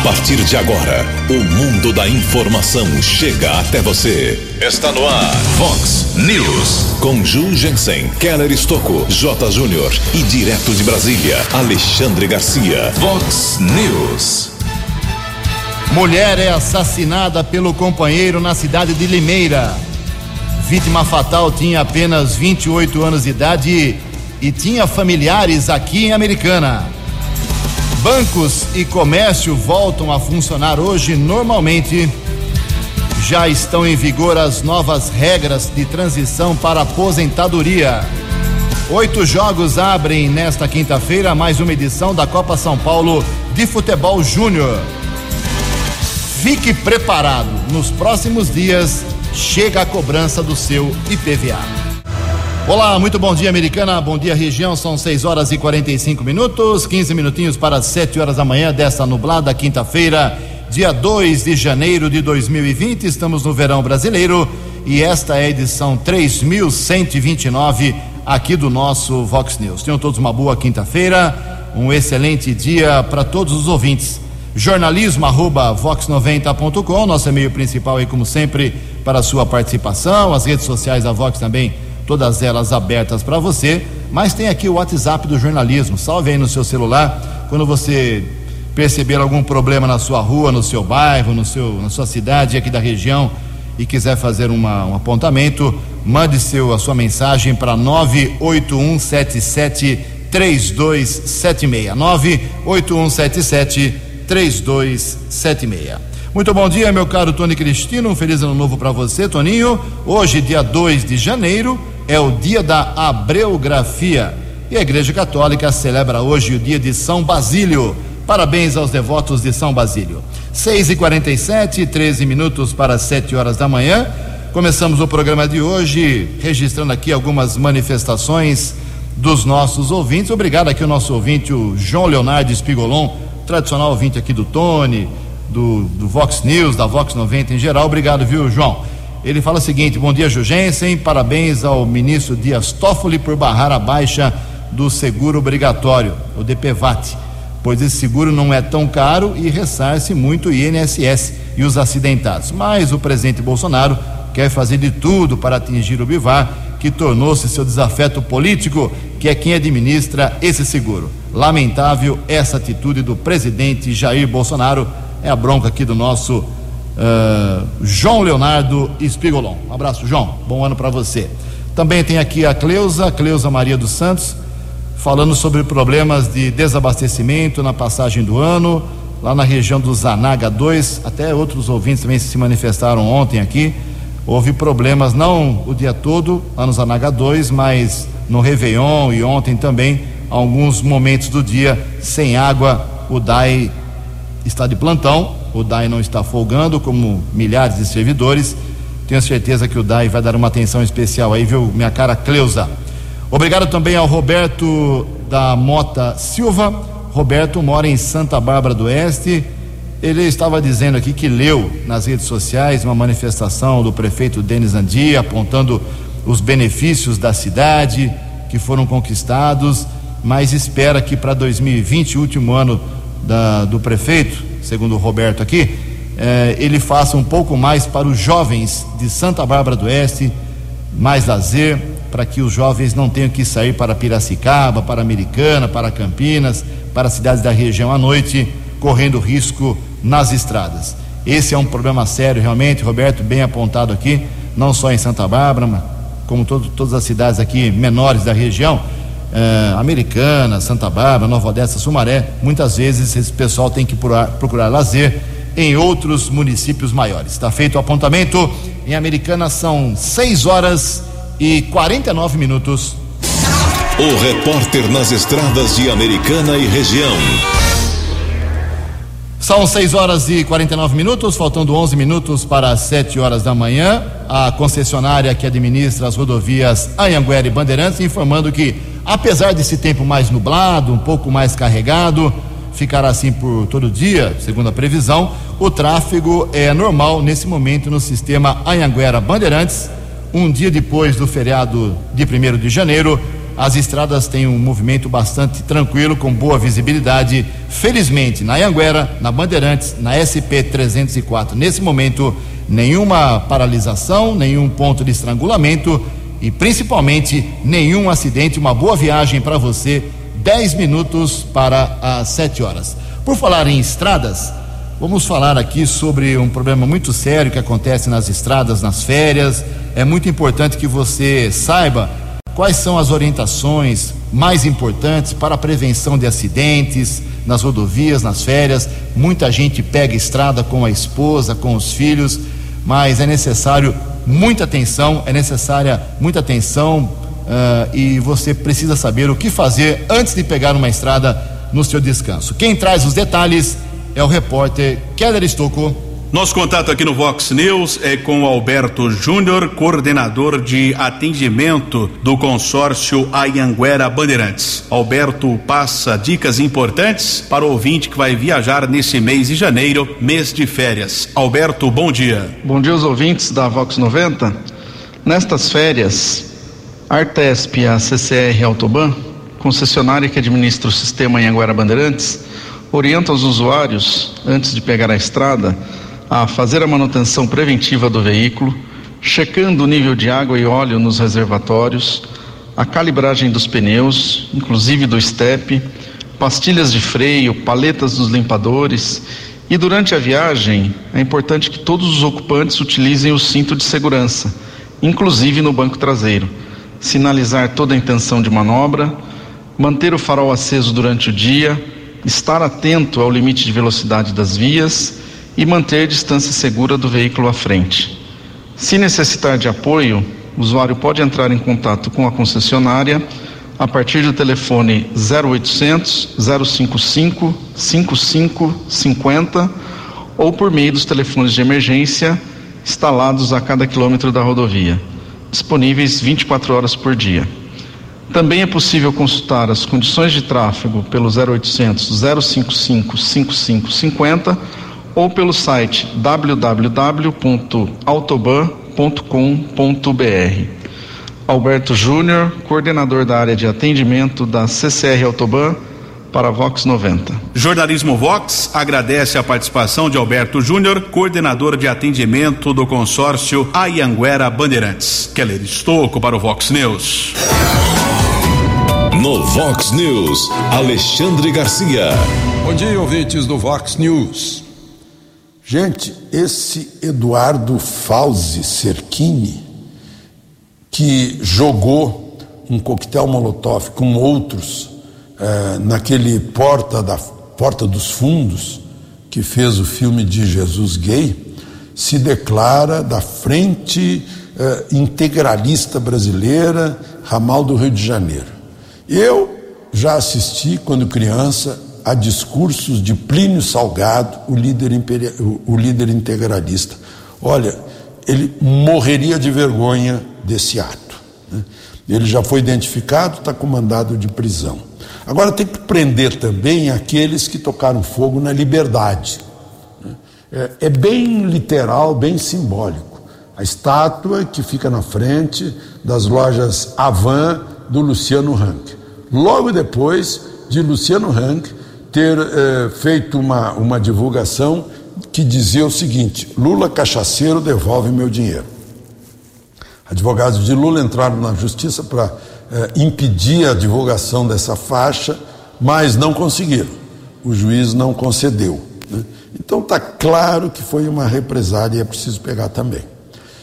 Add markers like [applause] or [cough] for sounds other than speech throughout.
A partir de agora, o mundo da informação chega até você. Está no ar, Fox News. Com Ju Jensen, Keller Estocco, J. Júnior e direto de Brasília, Alexandre Garcia. Fox News. Mulher é assassinada pelo companheiro na cidade de Limeira. Vítima fatal tinha apenas 28 anos de idade e tinha familiares aqui em Americana. Bancos e comércio voltam a funcionar hoje normalmente. Já estão em vigor as novas regras de transição para aposentadoria. Oito jogos abrem nesta quinta-feira mais uma edição da Copa São Paulo de Futebol Júnior. Fique preparado, nos próximos dias chega a cobrança do seu IPVA. Olá, muito bom dia, americana. Bom dia, região. São 6 horas e 45 minutos, 15 minutinhos para 7 horas da manhã desta nublada quinta-feira, dia 2 de janeiro de 2020. Estamos no verão brasileiro e esta é a edição 3129 aqui do nosso Vox News. Tenham todos uma boa quinta-feira, um excelente dia para todos os ouvintes. Jornalismo arroba vox90.com, nosso e-mail principal aí, como sempre, para a sua participação. As redes sociais da Vox também todas elas abertas para você, mas tem aqui o WhatsApp do jornalismo. Salve aí no seu celular quando você perceber algum problema na sua rua, no seu bairro, no seu, na sua cidade aqui da região e quiser fazer uma, um apontamento, mande seu, a sua mensagem para 98177 3276. 98177 3276. Muito bom dia, meu caro Tony Cristino. Um feliz ano novo para você, Toninho. Hoje, dia 2 de janeiro, é o dia da Abreografia. E a Igreja Católica celebra hoje o dia de São Basílio. Parabéns aos devotos de São Basílio. 6 e 47 13 minutos para 7 horas da manhã. Começamos o programa de hoje registrando aqui algumas manifestações dos nossos ouvintes. Obrigado aqui ao nosso ouvinte, o João Leonardo Espigolon, tradicional ouvinte aqui do Tony, do, do Vox News, da Vox 90 em geral. Obrigado, viu, João? Ele fala o seguinte: bom dia, Jugensen. Parabéns ao ministro Dias Toffoli por barrar a baixa do seguro obrigatório, o DPVAT, pois esse seguro não é tão caro e ressarce muito o INSS e os acidentados. Mas o presidente Bolsonaro quer fazer de tudo para atingir o Bivar, que tornou-se seu desafeto político, que é quem administra esse seguro. Lamentável essa atitude do presidente Jair Bolsonaro. É a bronca aqui do nosso uh, João Leonardo Espigolon. Um abraço, João. Bom ano para você. Também tem aqui a Cleusa, Cleusa Maria dos Santos, falando sobre problemas de desabastecimento na passagem do ano, lá na região do Zanaga 2. Até outros ouvintes também se manifestaram ontem aqui. Houve problemas, não o dia todo, lá no Zanaga 2, mas no Réveillon e ontem também, alguns momentos do dia sem água. O DAI está de plantão o DAI não está folgando, como milhares de servidores. Tenho certeza que o DAI vai dar uma atenção especial aí, viu, minha cara Cleusa. Obrigado também ao Roberto da Mota Silva. Roberto mora em Santa Bárbara do Oeste. Ele estava dizendo aqui que leu nas redes sociais uma manifestação do prefeito Denis Andia apontando os benefícios da cidade que foram conquistados, mas espera que para 2020, último ano da, do prefeito, segundo o Roberto aqui, eh, ele faça um pouco mais para os jovens de Santa Bárbara do Oeste, mais lazer, para que os jovens não tenham que sair para Piracicaba, para Americana, para Campinas, para cidades da região à noite, correndo risco nas estradas. Esse é um problema sério, realmente, Roberto, bem apontado aqui, não só em Santa Bárbara, como todo, todas as cidades aqui menores da região eh, Americana, Santa Bárbara, Nova Odessa, Sumaré, muitas vezes esse pessoal tem que procurar, procurar lazer em outros municípios maiores. Está feito o apontamento. Em Americana são 6 horas e 49 minutos. O repórter nas estradas de Americana e região. São 6 horas e 49 minutos, faltando 11 minutos para 7 horas da manhã. A concessionária que administra as rodovias Anhanguera e Bandeirantes informando que Apesar desse tempo mais nublado, um pouco mais carregado, ficará assim por todo dia, segundo a previsão, o tráfego é normal nesse momento no sistema Anhanguera Bandeirantes. Um dia depois do feriado de 1 de janeiro, as estradas têm um movimento bastante tranquilo, com boa visibilidade. Felizmente, na Anguera, na Bandeirantes, na SP 304, nesse momento, nenhuma paralisação, nenhum ponto de estrangulamento e principalmente nenhum acidente. Uma boa viagem para você, 10 minutos para as 7 horas. Por falar em estradas, vamos falar aqui sobre um problema muito sério que acontece nas estradas nas férias. É muito importante que você saiba quais são as orientações mais importantes para a prevenção de acidentes nas rodovias, nas férias. Muita gente pega estrada com a esposa, com os filhos, mas é necessário muita atenção, é necessária muita atenção uh, e você precisa saber o que fazer antes de pegar uma estrada no seu descanso. Quem traz os detalhes é o repórter Keller Estocco. Nosso contato aqui no Vox News é com Alberto Júnior, coordenador de atendimento do consórcio Ayanguera Bandeirantes. Alberto passa dicas importantes para o ouvinte que vai viajar nesse mês de janeiro, mês de férias. Alberto, bom dia. Bom dia aos ouvintes da Vox 90. Nestas férias, a Artesp e a CCR Autoban, concessionária que administra o sistema Anhanguera Bandeirantes, orientam os usuários, antes de pegar a estrada, a fazer a manutenção preventiva do veículo, checando o nível de água e óleo nos reservatórios, a calibragem dos pneus, inclusive do estepe, pastilhas de freio, paletas dos limpadores. E durante a viagem é importante que todos os ocupantes utilizem o cinto de segurança, inclusive no banco traseiro, sinalizar toda a intenção de manobra, manter o farol aceso durante o dia, estar atento ao limite de velocidade das vias e manter distância segura do veículo à frente. Se necessitar de apoio, o usuário pode entrar em contato com a concessionária a partir do telefone 0800 055 5550 ou por meio dos telefones de emergência instalados a cada quilômetro da rodovia, disponíveis 24 horas por dia. Também é possível consultar as condições de tráfego pelo 0800 055 5550 ou pelo site www.autoban.com.br. Alberto Júnior, coordenador da área de atendimento da CCR Autoban, para Vox 90. Jornalismo Vox agradece a participação de Alberto Júnior, coordenador de atendimento do consórcio Ayanguera Bandeirantes. Keller Estocco para o Vox News. No Vox News, Alexandre Garcia. Bom dia, ouvintes do Vox News. Gente, esse Eduardo Fauzi Cerchini, que jogou um coquetel molotov com outros eh, naquele porta da porta dos fundos que fez o filme de Jesus gay, se declara da frente eh, integralista brasileira, ramal do Rio de Janeiro. Eu já assisti quando criança a discursos de Plínio Salgado, o líder, imperial, o líder integralista. Olha, ele morreria de vergonha desse ato. Né? Ele já foi identificado, está com mandado de prisão. Agora tem que prender também aqueles que tocaram fogo na liberdade. Né? É, é bem literal, bem simbólico. A estátua que fica na frente das lojas Avan do Luciano Hank. Logo depois de Luciano Hank ter eh, feito uma, uma divulgação que dizia o seguinte: Lula cachaceiro devolve meu dinheiro. Advogados de Lula entraram na justiça para eh, impedir a divulgação dessa faixa, mas não conseguiram. O juiz não concedeu. Né? Então está claro que foi uma represália e é preciso pegar também.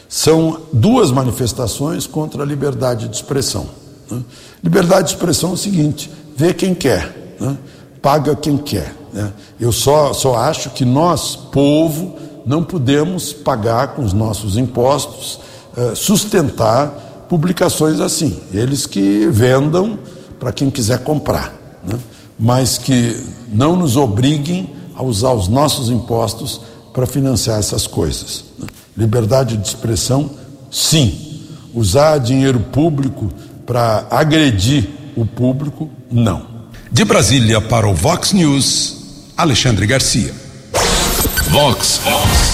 São duas manifestações contra a liberdade de expressão. Né? Liberdade de expressão é o seguinte: vê quem quer. Né? Paga quem quer. Né? Eu só, só acho que nós, povo, não podemos pagar com os nossos impostos, eh, sustentar publicações assim. Eles que vendam para quem quiser comprar, né? mas que não nos obriguem a usar os nossos impostos para financiar essas coisas. Né? Liberdade de expressão, sim. Usar dinheiro público para agredir o público, não. De Brasília para o Vox News, Alexandre Garcia. Vox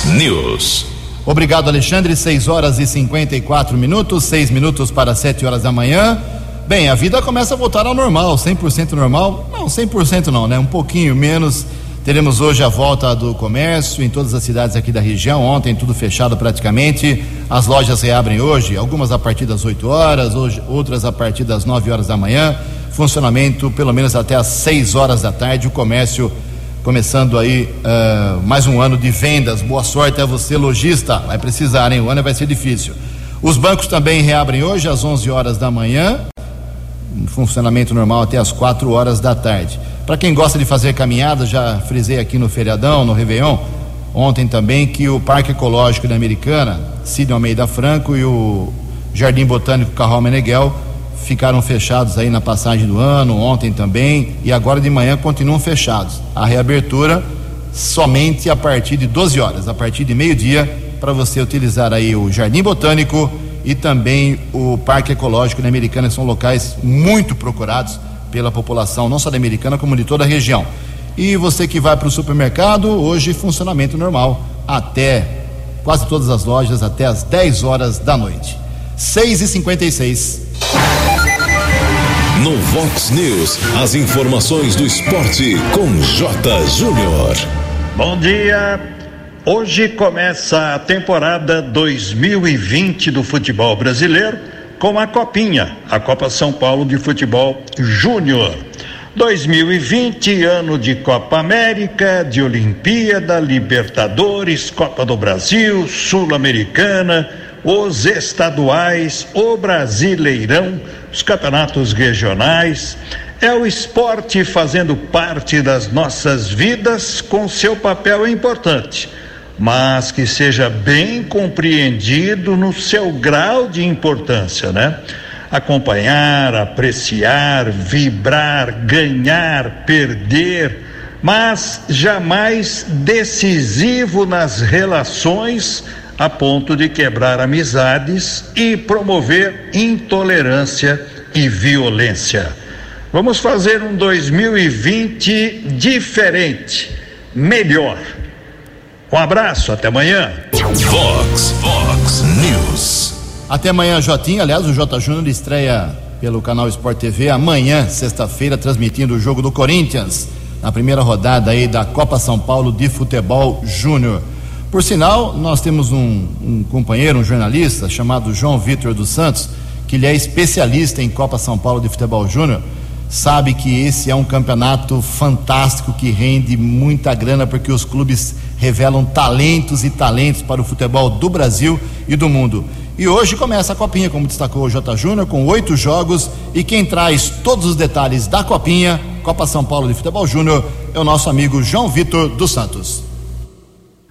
News. Obrigado, Alexandre. 6 horas e 54 minutos, 6 minutos para 7 horas da manhã. Bem, a vida começa a voltar ao normal, 100% normal. Não, 100% não, né? Um pouquinho menos. Teremos hoje a volta do comércio em todas as cidades aqui da região. Ontem tudo fechado praticamente. As lojas reabrem hoje, algumas a partir das 8 horas, hoje, outras a partir das 9 horas da manhã. Funcionamento pelo menos até as 6 horas da tarde. O comércio começando aí uh, mais um ano de vendas. Boa sorte a você, lojista. Vai precisar, hein? O ano vai ser difícil. Os bancos também reabrem hoje às 11 horas da manhã. Funcionamento normal até às 4 horas da tarde. Para quem gosta de fazer caminhada, já frisei aqui no feriadão, no Réveillon, ontem também, que o Parque Ecológico da Americana, Sidney Almeida Franco e o Jardim Botânico Carral Meneghel ficaram fechados aí na passagem do ano, ontem também, e agora de manhã continuam fechados. A reabertura somente a partir de 12 horas, a partir de meio-dia, para você utilizar aí o Jardim Botânico e também o Parque Ecológico da Americana, que são locais muito procurados pela população, não só da Americana, como de toda a região. E você que vai para o supermercado, hoje funcionamento normal até quase todas as lojas até as 10 horas da noite. 6 e 56 No Vox News, as informações do esporte com J. Júnior. Bom dia. Hoje começa a temporada 2020 do futebol brasileiro com a Copinha, a Copa São Paulo de Futebol Júnior. 2020, ano de Copa América, de Olimpíada, Libertadores, Copa do Brasil, Sul-Americana, os estaduais, o Brasileirão, os campeonatos regionais. É o esporte fazendo parte das nossas vidas com seu papel importante mas que seja bem compreendido no seu grau de importância, né? Acompanhar, apreciar, vibrar, ganhar, perder, mas jamais decisivo nas relações a ponto de quebrar amizades e promover intolerância e violência. Vamos fazer um 2020 diferente, melhor um abraço, até amanhã. Fox, Fox News. Até amanhã, Jotinha. Aliás, o J Júnior estreia pelo canal Sport TV amanhã, sexta-feira, transmitindo o jogo do Corinthians na primeira rodada aí da Copa São Paulo de Futebol Júnior. Por sinal, nós temos um, um, companheiro, um jornalista chamado João Vitor dos Santos, que ele é especialista em Copa São Paulo de Futebol Júnior. Sabe que esse é um campeonato fantástico que rende muita grana porque os clubes revelam talentos e talentos para o futebol do Brasil e do mundo. E hoje começa a Copinha, como destacou o J. Júnior, com oito jogos. E quem traz todos os detalhes da Copinha, Copa São Paulo de Futebol Júnior, é o nosso amigo João Vitor dos Santos.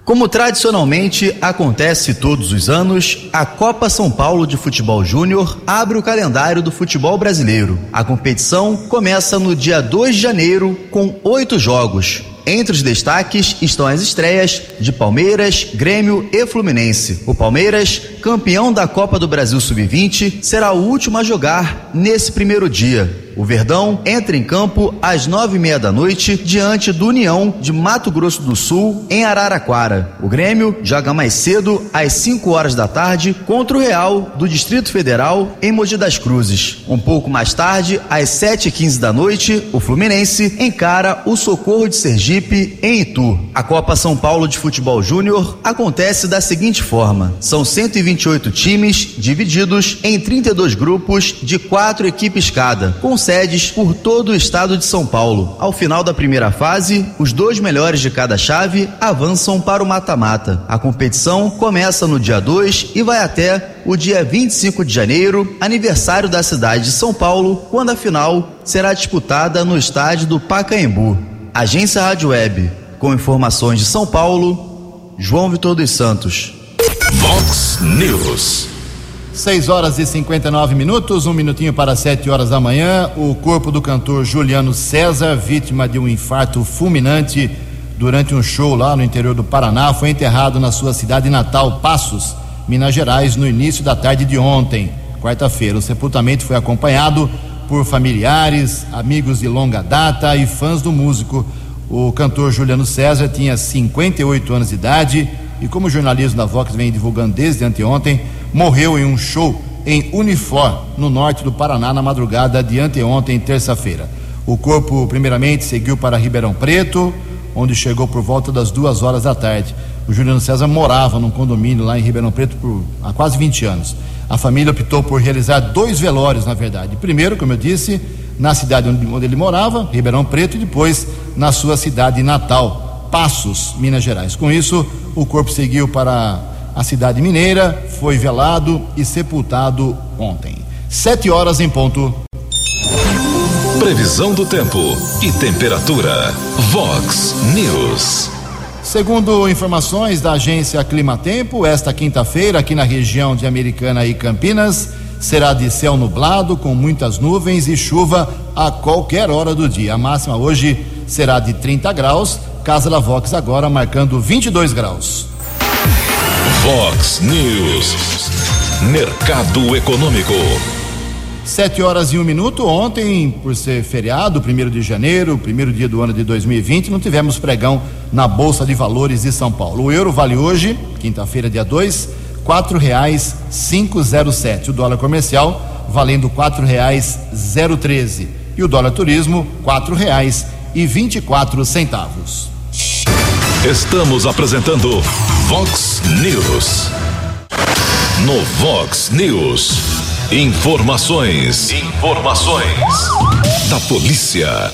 Como tradicionalmente acontece todos os anos, a Copa São Paulo de Futebol Júnior abre o calendário do futebol brasileiro. A competição começa no dia 2 de janeiro com oito jogos, entre os destaques estão as estreias de Palmeiras, Grêmio e Fluminense. O Palmeiras, campeão da Copa do Brasil Sub-20, será o último a jogar nesse primeiro dia. O Verdão entra em campo às nove e meia da noite diante do União de Mato Grosso do Sul em Araraquara. O Grêmio joga mais cedo às 5 horas da tarde contra o Real do Distrito Federal em Mogi das Cruzes. Um pouco mais tarde, às sete e quinze da noite, o Fluminense encara o Socorro de Sergipe em Itu. A Copa São Paulo de Futebol Júnior acontece da seguinte forma: são 128 times divididos em 32 grupos de quatro equipes cada, com sedes por todo o estado de São Paulo. Ao final da primeira fase, os dois melhores de cada chave avançam para o mata-mata. A competição começa no dia 2 e vai até o dia 25 de janeiro, aniversário da cidade de São Paulo, quando a final será disputada no estádio do Pacaembu. Agência Rádio Web, com informações de São Paulo, João Vitor dos Santos. Vox News. 6 horas e 59 minutos, um minutinho para 7 horas da manhã. O corpo do cantor Juliano César, vítima de um infarto fulminante durante um show lá no interior do Paraná, foi enterrado na sua cidade natal, Passos, Minas Gerais, no início da tarde de ontem, quarta-feira. O sepultamento foi acompanhado por familiares, amigos de longa data e fãs do músico. O cantor Juliano César tinha 58 anos de idade e, como o jornalismo da Vox vem divulgando desde anteontem, morreu em um show em Unifor, no norte do Paraná, na madrugada de anteontem, terça-feira. O corpo, primeiramente, seguiu para Ribeirão Preto, onde chegou por volta das duas horas da tarde. O Juliano César morava num condomínio lá em Ribeirão Preto por, há quase 20 anos. A família optou por realizar dois velórios, na verdade. Primeiro, como eu disse, na cidade onde, ele morava, Ribeirão Preto, e depois na sua cidade natal, Passos, Minas Gerais. Com isso, o corpo seguiu para a cidade mineira, foi velado e sepultado ontem. Sete horas em ponto. Previsão do tempo e temperatura. Vox News. Segundo informações da agência Climatempo, esta quinta-feira, aqui na região de Americana e Campinas, será de céu nublado, com muitas nuvens e chuva a qualquer hora do dia. A máxima hoje será de 30 graus, Casa da Vox agora marcando 22 graus. Vox News. Mercado Econômico. Sete horas e um minuto. Ontem, por ser feriado, primeiro de janeiro, primeiro dia do ano de 2020, não tivemos pregão na Bolsa de Valores de São Paulo. O euro vale hoje, quinta-feira, dia 2, quatro reais cinco zero sete. O dólar comercial valendo quatro reais zero treze. E o dólar turismo, quatro reais e vinte e quatro centavos. Estamos apresentando Vox News. No Vox News. Informações. Informações. Da polícia.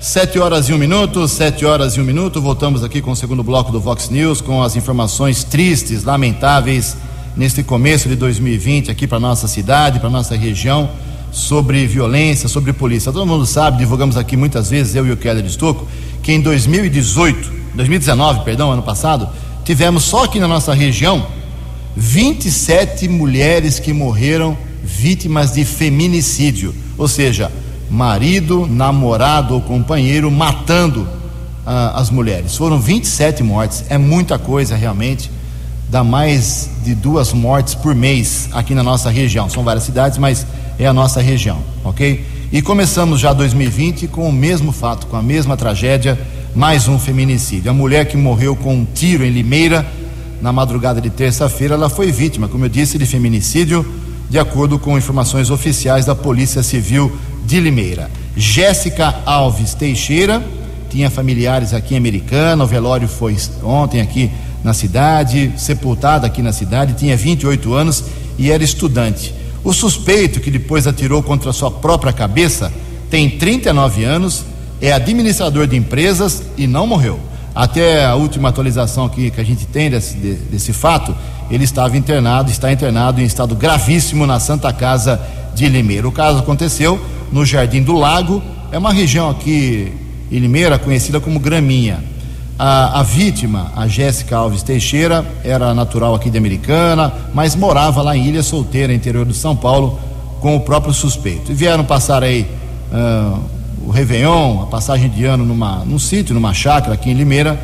Sete horas e um minuto, sete horas e um minuto. Voltamos aqui com o segundo bloco do Vox News com as informações tristes, lamentáveis neste começo de 2020 aqui para nossa cidade, para nossa região, sobre violência, sobre polícia. Todo mundo sabe, divulgamos aqui muitas vezes, eu e o Keller Estocco, que em 2018, 2019, perdão, ano passado, tivemos só aqui na nossa região 27 mulheres que morreram vítimas de feminicídio, ou seja, marido, namorado ou companheiro matando ah, as mulheres. Foram 27 mortes, é muita coisa realmente. Dá mais de duas mortes por mês aqui na nossa região. São várias cidades, mas é a nossa região, ok? E começamos já 2020 com o mesmo fato, com a mesma tragédia, mais um feminicídio. A mulher que morreu com um tiro em Limeira na madrugada de terça-feira, ela foi vítima, como eu disse, de feminicídio, de acordo com informações oficiais da Polícia Civil de Limeira. Jéssica Alves Teixeira tinha familiares aqui em Americana, o velório foi ontem aqui na cidade, sepultada aqui na cidade, tinha 28 anos e era estudante. O suspeito que depois atirou contra sua própria cabeça tem 39 anos, é administrador de empresas e não morreu. Até a última atualização aqui que a gente tem desse, desse fato, ele estava internado, está internado em estado gravíssimo na Santa Casa de Limeira. O caso aconteceu no Jardim do Lago, é uma região aqui em Limeira conhecida como Graminha. A, a vítima, a Jéssica Alves Teixeira, era natural aqui de Americana, mas morava lá em Ilha Solteira, interior de São Paulo, com o próprio suspeito. E vieram passar aí uh, o Réveillon, a passagem de ano numa, num sítio, numa chácara aqui em Limeira,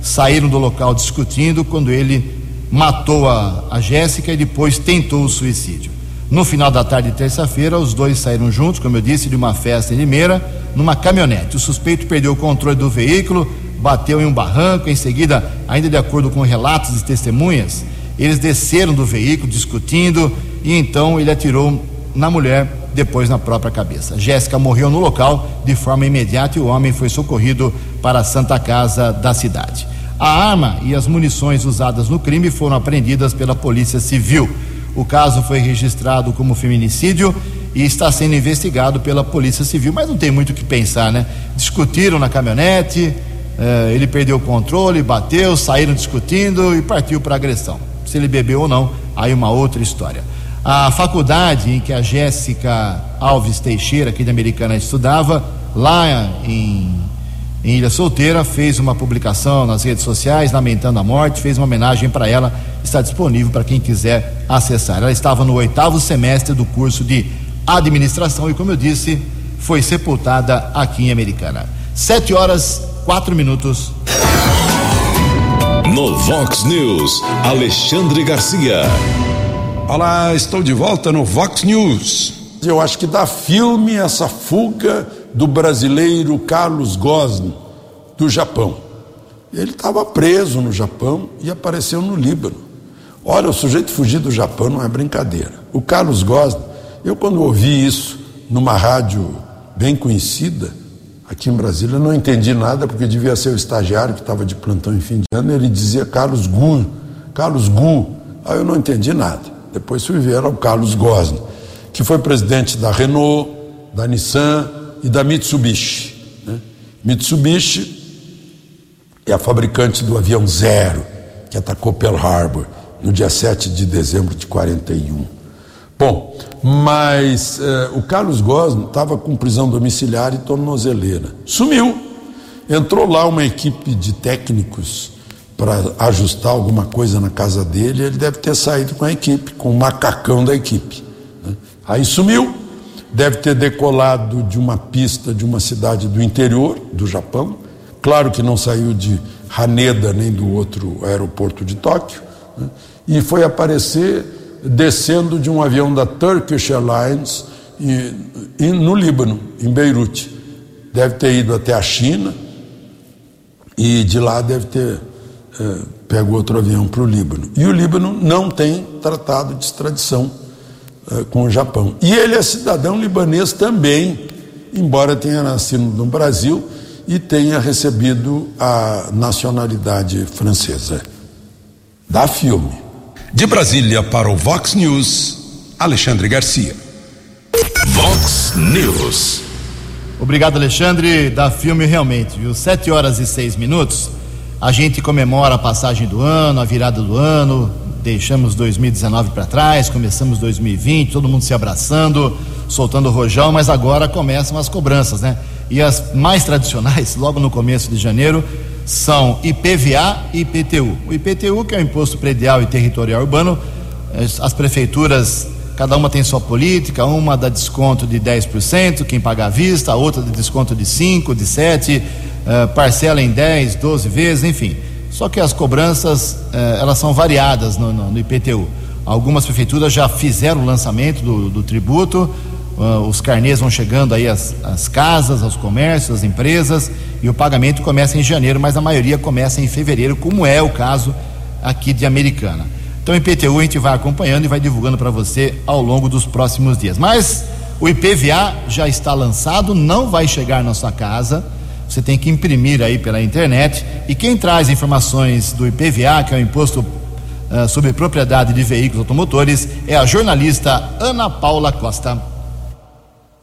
saíram do local discutindo quando ele matou a, a Jéssica e depois tentou o suicídio. No final da tarde de terça-feira, os dois saíram juntos, como eu disse, de uma festa em Limeira, numa caminhonete. O suspeito perdeu o controle do veículo, bateu em um barranco. Em seguida, ainda de acordo com relatos de testemunhas, eles desceram do veículo discutindo e então ele atirou na mulher, depois na própria cabeça. Jéssica morreu no local de forma imediata e o homem foi socorrido para a Santa Casa da cidade. A arma e as munições usadas no crime foram apreendidas pela Polícia Civil. O caso foi registrado como feminicídio e está sendo investigado pela Polícia Civil, mas não tem muito o que pensar, né? Discutiram na caminhonete, eh, ele perdeu o controle, bateu, saíram discutindo e partiu para agressão. Se ele bebeu ou não, aí uma outra história. A faculdade em que a Jéssica Alves Teixeira, aqui da Americana, estudava, lá em, em Ilha Solteira, fez uma publicação nas redes sociais lamentando a morte, fez uma homenagem para ela, está disponível para quem quiser acessar. Ela estava no oitavo semestre do curso de administração e, como eu disse, foi sepultada aqui em Americana. Sete horas, quatro minutos. No Vox News, Alexandre Garcia. Olá, estou de volta no Vox News. Eu acho que dá filme essa fuga do brasileiro Carlos Gosni do Japão. Ele estava preso no Japão e apareceu no Líbano. Olha, o sujeito fugir do Japão não é brincadeira. O Carlos Gosling, eu quando ouvi isso numa rádio bem conhecida, aqui em Brasília, não entendi nada, porque devia ser o estagiário que estava de plantão em fim de ano, ele dizia Carlos Gu, Carlos Gu. Aí eu não entendi nada. Depois fui era o Carlos Gosling, que foi presidente da Renault, da Nissan e da Mitsubishi. Né? Mitsubishi é a fabricante do avião Zero, que atacou Pearl Harbor no dia 7 de dezembro de 41. Bom, mas eh, o Carlos Gosno estava com prisão domiciliar e tornozeleira. Sumiu. Entrou lá uma equipe de técnicos para ajustar alguma coisa na casa dele. Ele deve ter saído com a equipe, com o macacão da equipe. Né? Aí sumiu. Deve ter decolado de uma pista de uma cidade do interior do Japão. Claro que não saiu de Haneda nem do outro aeroporto de Tóquio. Né? E foi aparecer descendo de um avião da Turkish Airlines e, e no Líbano, em Beirute. Deve ter ido até a China e de lá deve ter é, pego outro avião para o Líbano. E o Líbano não tem tratado de extradição é, com o Japão. E ele é cidadão libanês também, embora tenha nascido no Brasil e tenha recebido a nacionalidade francesa. Da filme. De Brasília para o Vox News, Alexandre Garcia. Vox News. Obrigado, Alexandre. Da filme realmente, viu? Sete horas e seis minutos. A gente comemora a passagem do ano, a virada do ano. Deixamos 2019 para trás, começamos 2020, todo mundo se abraçando, soltando o rojão, mas agora começam as cobranças, né? E as mais tradicionais, [laughs] logo no começo de janeiro, são IPVA e IPTU. O IPTU, que é o Imposto Predial e Territorial Urbano, as prefeituras, cada uma tem sua política, uma dá desconto de 10%, quem paga à vista, a outra dá desconto de 5%, de 7%, eh, parcela em 10, 12 vezes, enfim. Só que as cobranças, uh, elas são variadas no, no, no, IPTU. Algumas prefeituras já fizeram o lançamento do, do tributo, uh, os carnês vão chegando aí às, às casas, aos comércios, às empresas, e o pagamento começa em janeiro, mas a maioria começa em fevereiro, como é o caso aqui de Americana. Então, o IPTU a gente vai acompanhando e vai divulgando para você ao longo dos próximos dias. Mas o IPVA já está lançado, não vai chegar na sua casa. Você tem que imprimir aí pela internet. E quem traz informações do IPVA, que é o Imposto uh, sobre Propriedade de Veículos Automotores, é a jornalista Ana Paula Costa.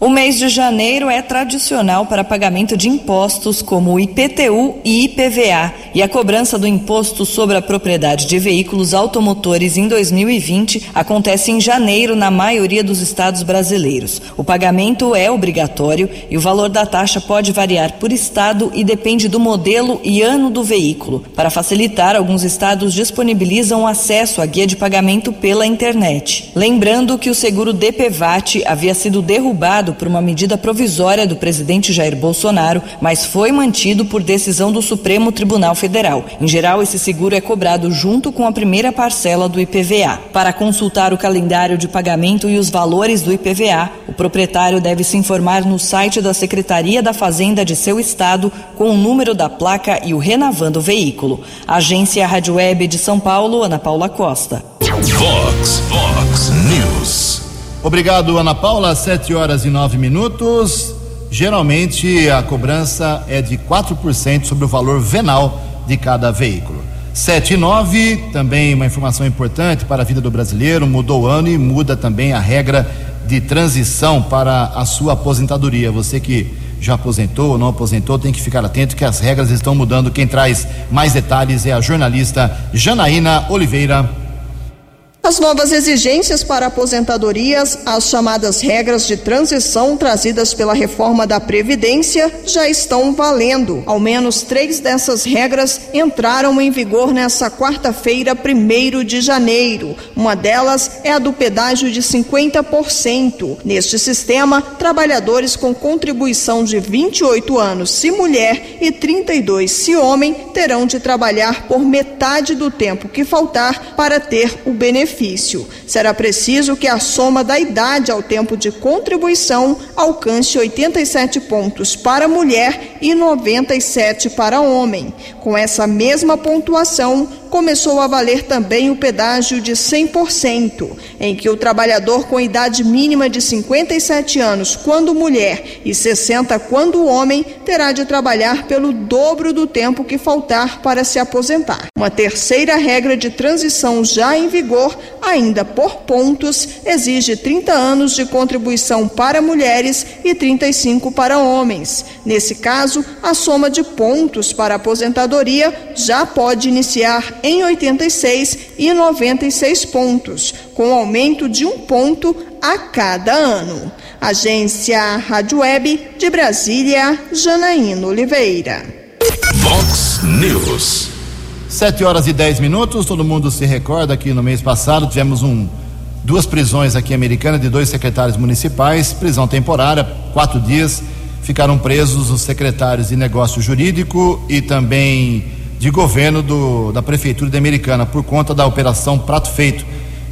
O mês de janeiro é tradicional para pagamento de impostos como o IPTU e IPVA, e a cobrança do imposto sobre a propriedade de veículos automotores em 2020 acontece em janeiro na maioria dos estados brasileiros. O pagamento é obrigatório e o valor da taxa pode variar por estado e depende do modelo e ano do veículo. Para facilitar, alguns estados disponibilizam acesso à guia de pagamento pela internet. Lembrando que o seguro DPVAT havia sido derrubado por uma medida provisória do presidente Jair Bolsonaro, mas foi mantido por decisão do Supremo Tribunal Federal. Em geral, esse seguro é cobrado junto com a primeira parcela do IPVA. Para consultar o calendário de pagamento e os valores do IPVA, o proprietário deve se informar no site da Secretaria da Fazenda de seu estado com o número da placa e o Renavan do veículo. Agência Rádio Web de São Paulo, Ana Paula Costa. Vox, Vox News. Obrigado, Ana Paula. Sete horas e nove minutos. Geralmente a cobrança é de 4% sobre o valor venal de cada veículo. 7 e 9, também uma informação importante para a vida do brasileiro, mudou o ano e muda também a regra de transição para a sua aposentadoria. Você que já aposentou ou não aposentou, tem que ficar atento que as regras estão mudando. Quem traz mais detalhes é a jornalista Janaína Oliveira. As novas exigências para aposentadorias, as chamadas regras de transição trazidas pela reforma da Previdência, já estão valendo. Ao menos três dessas regras entraram em vigor nessa quarta-feira, 1 de janeiro. Uma delas é a do pedágio de 50%. Neste sistema, trabalhadores com contribuição de 28 anos se mulher e 32 se homem terão de trabalhar por metade do tempo que faltar para ter o benefício benefício. Será preciso que a soma da idade ao tempo de contribuição alcance 87 pontos para mulher e 97 para homem. Com essa mesma pontuação, começou a valer também o pedágio de 100%, em que o trabalhador com idade mínima de 57 anos quando mulher e 60 quando homem terá de trabalhar pelo dobro do tempo que faltar para se aposentar. Uma terceira regra de transição já em vigor, ainda por pontos, exige 30 anos de contribuição para mulheres e 35 para homens. Nesse caso, a soma de pontos para aposentadoria já pode iniciar em 86 e 96 pontos, com aumento de um ponto a cada ano. Agência Rádio Web de Brasília, Janaína Oliveira. Vox News. Sete horas e dez minutos, todo mundo se recorda que no mês passado tivemos um, duas prisões aqui americanas de dois secretários municipais, prisão temporária, quatro dias, ficaram presos os secretários de negócio jurídico e também de governo do, da Prefeitura de Americana, por conta da Operação Prato Feito,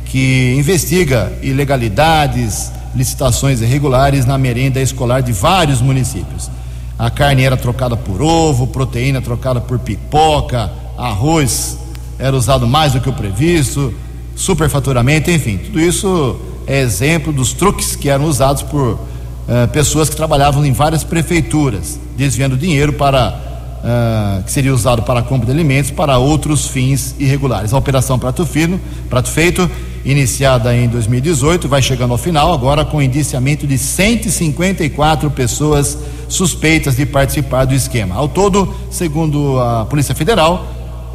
que investiga ilegalidades, licitações irregulares na merenda escolar de vários municípios. A carne era trocada por ovo, proteína trocada por pipoca, arroz era usado mais do que o previsto, superfaturamento, enfim, tudo isso é exemplo dos truques que eram usados por uh, pessoas que trabalhavam em várias prefeituras, desviando dinheiro para uh, que seria usado para a compra de alimentos para outros fins irregulares. A Operação Prato Fino, Prato Feito, iniciada em 2018, vai chegando ao final agora com indiciamento de 154 pessoas suspeitas de participar do esquema. Ao todo, segundo a Polícia Federal,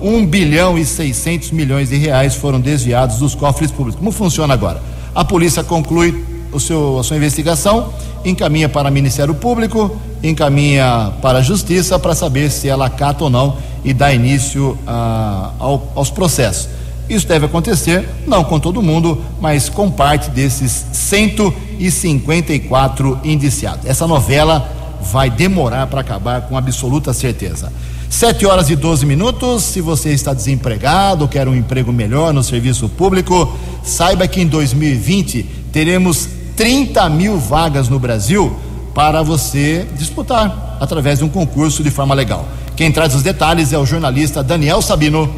1 bilhão e 600 milhões de reais foram desviados dos cofres públicos. Como funciona agora? A polícia conclui o seu, a sua investigação, encaminha para o Ministério Público, encaminha para a Justiça para saber se ela acata ou não e dá início a, ao, aos processos. Isso deve acontecer, não com todo mundo, mas com parte desses 154 indiciados. Essa novela vai demorar para acabar com absoluta certeza. 7 horas e 12 minutos. Se você está desempregado, quer um emprego melhor no serviço público, saiba que em 2020 teremos 30 mil vagas no Brasil para você disputar através de um concurso de forma legal. Quem traz os detalhes é o jornalista Daniel Sabino.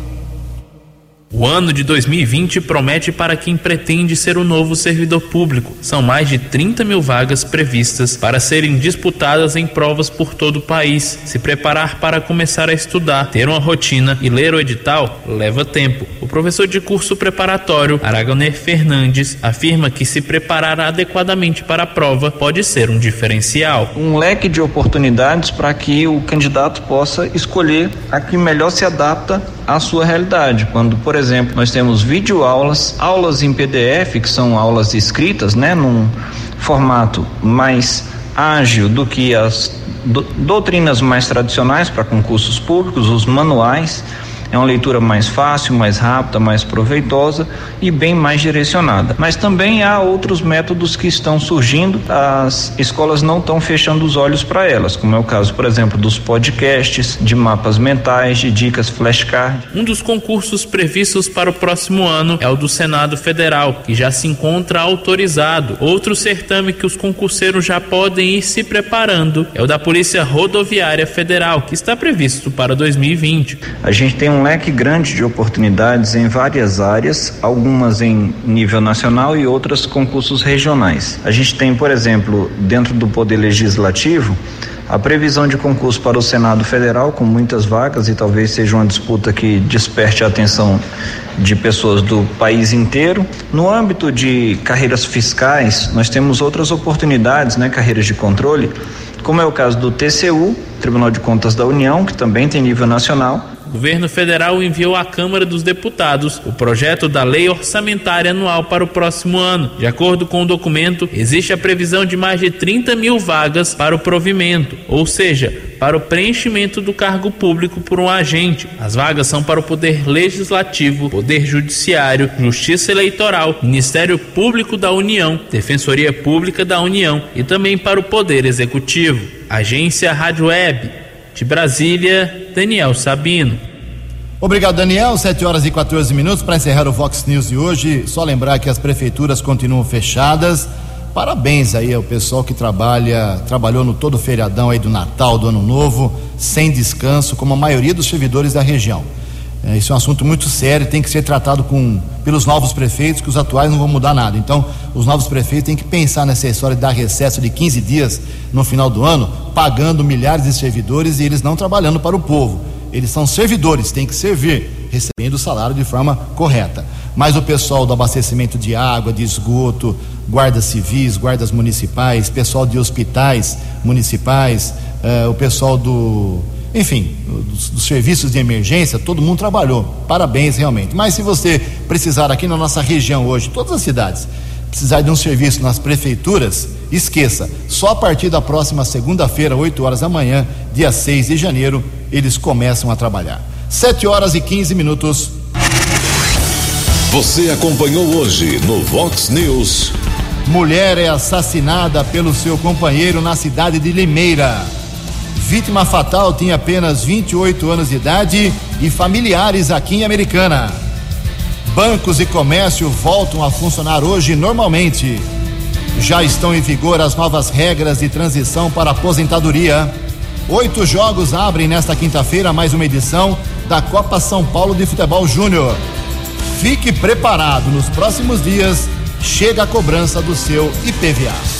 O ano de 2020 promete para quem pretende ser o novo servidor público. São mais de 30 mil vagas previstas para serem disputadas em provas por todo o país. Se preparar para começar a estudar, ter uma rotina e ler o edital leva tempo. O professor de curso preparatório, Aragoner Fernandes, afirma que se preparar adequadamente para a prova pode ser um diferencial. Um leque de oportunidades para que o candidato possa escolher a que melhor se adapta à sua realidade. Quando, por nós temos videoaulas, aulas em PDF, que são aulas escritas, né, num formato mais ágil do que as do, doutrinas mais tradicionais para concursos públicos, os manuais é uma leitura mais fácil, mais rápida, mais proveitosa e bem mais direcionada. Mas também há outros métodos que estão surgindo, as escolas não estão fechando os olhos para elas, como é o caso, por exemplo, dos podcasts, de mapas mentais, de dicas flashcard. Um dos concursos previstos para o próximo ano é o do Senado Federal, que já se encontra autorizado. Outro certame que os concurseiros já podem ir se preparando é o da Polícia Rodoviária Federal, que está previsto para 2020. A gente tem um um leque grande de oportunidades em várias áreas, algumas em nível nacional e outras concursos regionais. A gente tem, por exemplo, dentro do Poder Legislativo, a previsão de concurso para o Senado Federal, com muitas vagas, e talvez seja uma disputa que desperte a atenção de pessoas do país inteiro. No âmbito de carreiras fiscais, nós temos outras oportunidades, né, carreiras de controle, como é o caso do TCU, Tribunal de Contas da União, que também tem nível nacional, governo federal enviou à Câmara dos Deputados o projeto da Lei Orçamentária Anual para o próximo ano. De acordo com o documento, existe a previsão de mais de 30 mil vagas para o provimento, ou seja, para o preenchimento do cargo público por um agente. As vagas são para o Poder Legislativo, Poder Judiciário, Justiça Eleitoral, Ministério Público da União, Defensoria Pública da União e também para o Poder Executivo. Agência Rádio Web. De Brasília, Daniel Sabino. Obrigado, Daniel. 7 horas e 14 minutos para encerrar o Vox News de hoje. Só lembrar que as prefeituras continuam fechadas. Parabéns aí ao pessoal que trabalha, trabalhou no todo feriadão aí do Natal, do Ano Novo, sem descanso, como a maioria dos servidores da região. É, isso é um assunto muito sério, tem que ser tratado com, pelos novos prefeitos, que os atuais não vão mudar nada. Então, os novos prefeitos têm que pensar nessa história de dar recesso de 15 dias no final do ano, pagando milhares de servidores e eles não trabalhando para o povo. Eles são servidores, têm que servir, recebendo o salário de forma correta. Mas o pessoal do abastecimento de água, de esgoto, guardas civis, guardas municipais, pessoal de hospitais municipais, uh, o pessoal do enfim, dos, dos, serviços de emergência, todo mundo trabalhou. Parabéns, realmente. Mas se você precisar aqui na nossa região hoje, todas as cidades, precisar de um serviço nas prefeituras, esqueça. Só a partir da próxima segunda-feira, 8 horas da manhã, dia 6 de janeiro, eles começam a trabalhar. 7 horas e 15 minutos. Você acompanhou hoje no Vox News. Mulher é assassinada pelo seu companheiro na cidade de Limeira. Vítima fatal tinha apenas 28 anos de idade e familiares aqui em Americana. Bancos e comércio voltam a funcionar hoje normalmente. Já estão em vigor as novas regras de transição para aposentadoria. Oito jogos abrem nesta quinta-feira mais uma edição da Copa São Paulo de Futebol Júnior. Fique preparado, nos próximos dias chega a cobrança do seu IPVA.